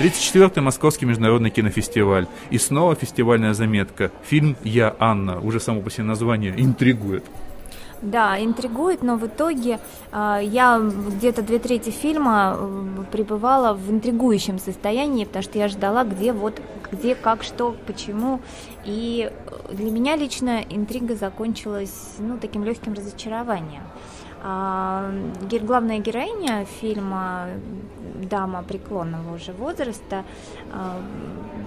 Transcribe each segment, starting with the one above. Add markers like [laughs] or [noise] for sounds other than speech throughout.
24-й Московский международный кинофестиваль. И снова фестивальная заметка. Фильм «Я, Анна». Уже само по себе название интригует. Да, интригует, но в итоге э, я где-то две трети фильма э, пребывала в интригующем состоянии, потому что я ждала, где вот, где, как, что, почему. И для меня лично интрига закончилась, ну, таким легким разочарованием. А, главная героиня фильма дама преклонного уже возраста. А,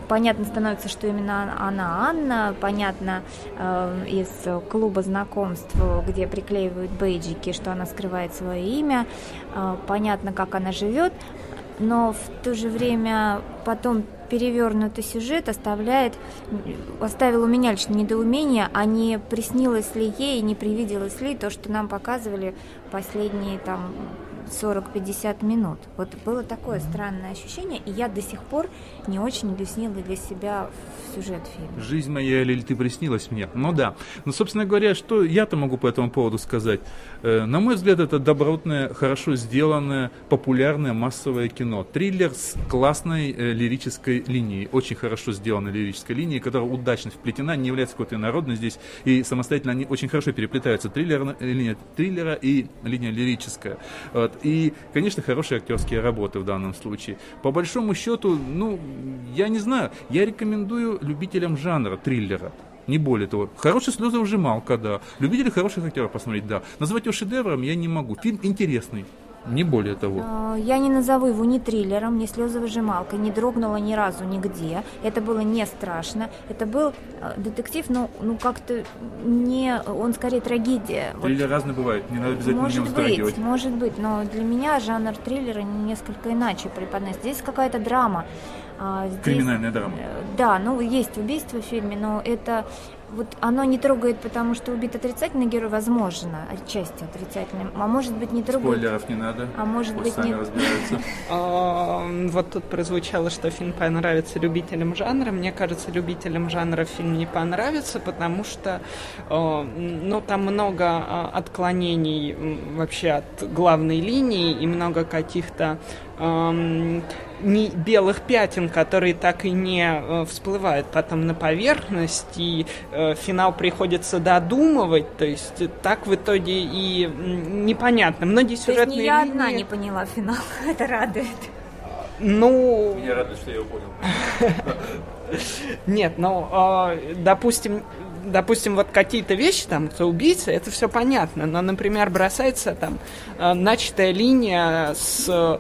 понятно становится, что именно она Анна, понятно а, из клуба знакомств, где приклеивают бейджики, что она скрывает свое имя, понятно, как она живет, но в то же время потом перевернутый сюжет оставляет, оставил у меня лично недоумение, а не приснилось ли ей, не привиделось ли то, что нам показывали последние там 40-50 минут. Вот было такое странное ощущение, и я до сих пор не очень объяснила для себя сюжет фильма. Жизнь моя, или ты приснилась мне? Ну да. Ну, собственно говоря, что я-то могу по этому поводу сказать? Э, на мой взгляд, это добротное, хорошо сделанное, популярное массовое кино. Триллер с классной э, лирической линией, очень хорошо сделанной лирической линией, которая удачно вплетена, не является какой-то инородной здесь, и самостоятельно они очень хорошо переплетаются. Триллер, линия триллера и линия лирическая. Вот. И, конечно, хорошие актерские работы в данном случае. По большому счету, ну, я не знаю, я рекомендую любителям жанра триллера. Не более того. Хороший слезовыжималка, да. Любители хороших актеров посмотреть, да. Назвать его шедевром я не могу. Фильм интересный. Не более того. А, я не назову его ни триллером, ни слезовыжималкой, не дрогнула ни разу нигде. Это было не страшно. Это был а, детектив, но ну как-то не... Он скорее трагедия. Триллер вот. разные бывают, не надо обязательно может быть, может быть, но для меня жанр триллера несколько иначе преподносит. Здесь какая-то драма. А, здесь, Криминальная драма. Э, да, ну есть убийство в фильме, но это вот оно не трогает, потому что убит отрицательный герой, возможно, отчасти отрицательным, а может быть не трогает... Спойлеров не надо, а может быть не... [laughs] А, вот тут прозвучало, что фильм понравится любителям жанра. Мне кажется, любителям жанра фильм не понравится, потому что ну, там много а, отклонений вообще от главной линии и много каких-то не белых пятен, которые так и не э, всплывают потом на поверхность, и э, финал приходится додумывать, то есть так в итоге и непонятно. Многие сюжетные то есть не я линии... одна не поняла финал, [laughs] это радует. Ну... Меня радует, что я его понял. Нет, ну, а, допустим, допустим, вот какие-то вещи, там, кто убийца, это все понятно, но, например, бросается там э, начатая линия с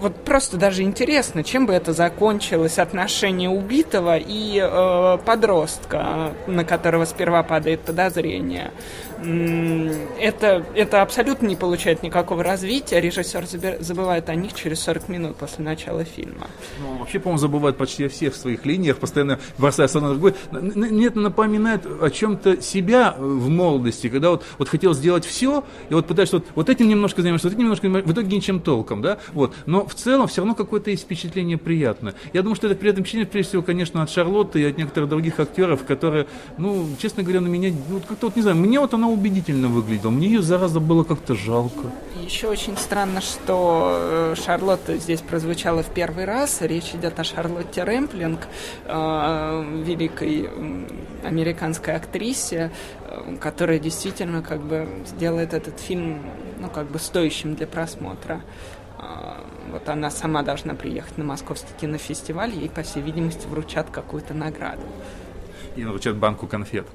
вот просто даже интересно, чем бы это закончилось отношение убитого и э, подростка, на которого сперва падает подозрение это, это абсолютно не получает никакого развития. Режиссер забывает о них через 40 минут после начала фильма. Ну, вообще, по-моему, забывает почти о всех своих линиях, постоянно бросая одно на другое. Мне это напоминает о чем-то себя в молодости, когда вот, вот хотел сделать все, и вот пытаешься вот, вот этим немножко занимаешься, вот этим немножко в итоге ничем толком, да, вот. Но в целом все равно какое-то есть впечатление приятное. Я думаю, что это при этом впечатление, прежде всего, конечно, от Шарлотты и от некоторых других актеров, которые, ну, честно говоря, на меня, ну, как-то вот, не знаю, мне вот оно убедительно выглядела. Мне ее, зараза, было как-то жалко. Еще очень странно, что э, Шарлотта здесь прозвучала в первый раз. Речь идет о Шарлотте Рэмплинг, э, великой американской актрисе, э, которая действительно как бы сделает этот фильм ну, как бы стоящим для просмотра. Вот она сама должна приехать на Московский кинофестиваль, ей, по всей видимости, вручат какую-то награду и вручат банку конфет.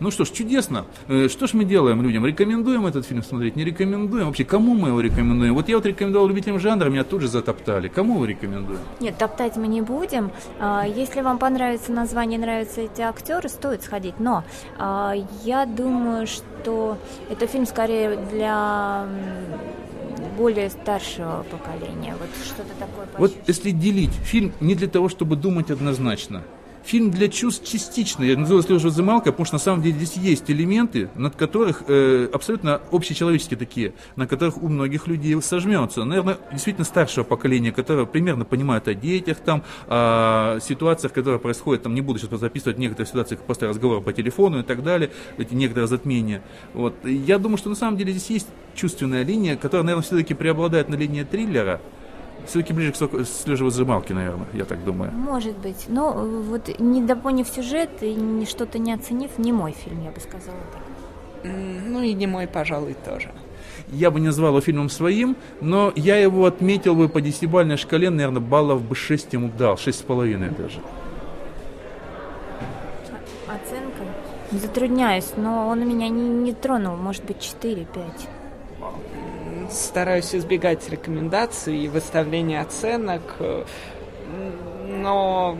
Ну что ж, чудесно. Э, что ж мы делаем людям? Рекомендуем этот фильм смотреть? Не рекомендуем? Вообще, кому мы его рекомендуем? Вот я вот рекомендовал любителям жанра, меня тут же затоптали. Кому вы рекомендуем? Нет, топтать мы не будем. А, если вам понравится название, нравятся эти актеры, стоит сходить. Но а, я думаю, что это фильм скорее для более старшего поколения. Вот что-то такое. Вот если делить фильм не для того, чтобы думать однозначно, фильм для чувств частично. Я называю уже замалка, потому что на самом деле здесь есть элементы, над которых э, абсолютно общечеловеческие такие, на которых у многих людей сожмется. Наверное, действительно старшего поколения, которое примерно понимает о детях, там, о ситуациях, которые происходят, там, не буду сейчас записывать некоторые ситуации после разговора по телефону и так далее, эти некоторые затмения. Вот. Я думаю, что на самом деле здесь есть чувственная линия, которая, наверное, все-таки преобладает на линии триллера, Все-таки ближе к слежевозжималке, наверное, я так думаю. Может быть. Но вот не допоняв сюжет и что-то не оценив, не мой фильм, я бы сказала так. Ну и не мой, пожалуй, тоже. Я бы не назвал его фильмом своим, но я его отметил бы по десятибальной шкале, наверное, баллов бы 6 ему дал, 6,5 даже. Оценка? Затрудняюсь, но он меня не, не тронул, может быть, 4-5 стараюсь избегать рекомендаций и выставления оценок, но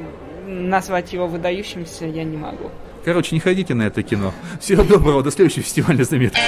назвать его выдающимся я не могу. Короче, не ходите на это кино. Всего доброго, до следующего фестиваля заметок.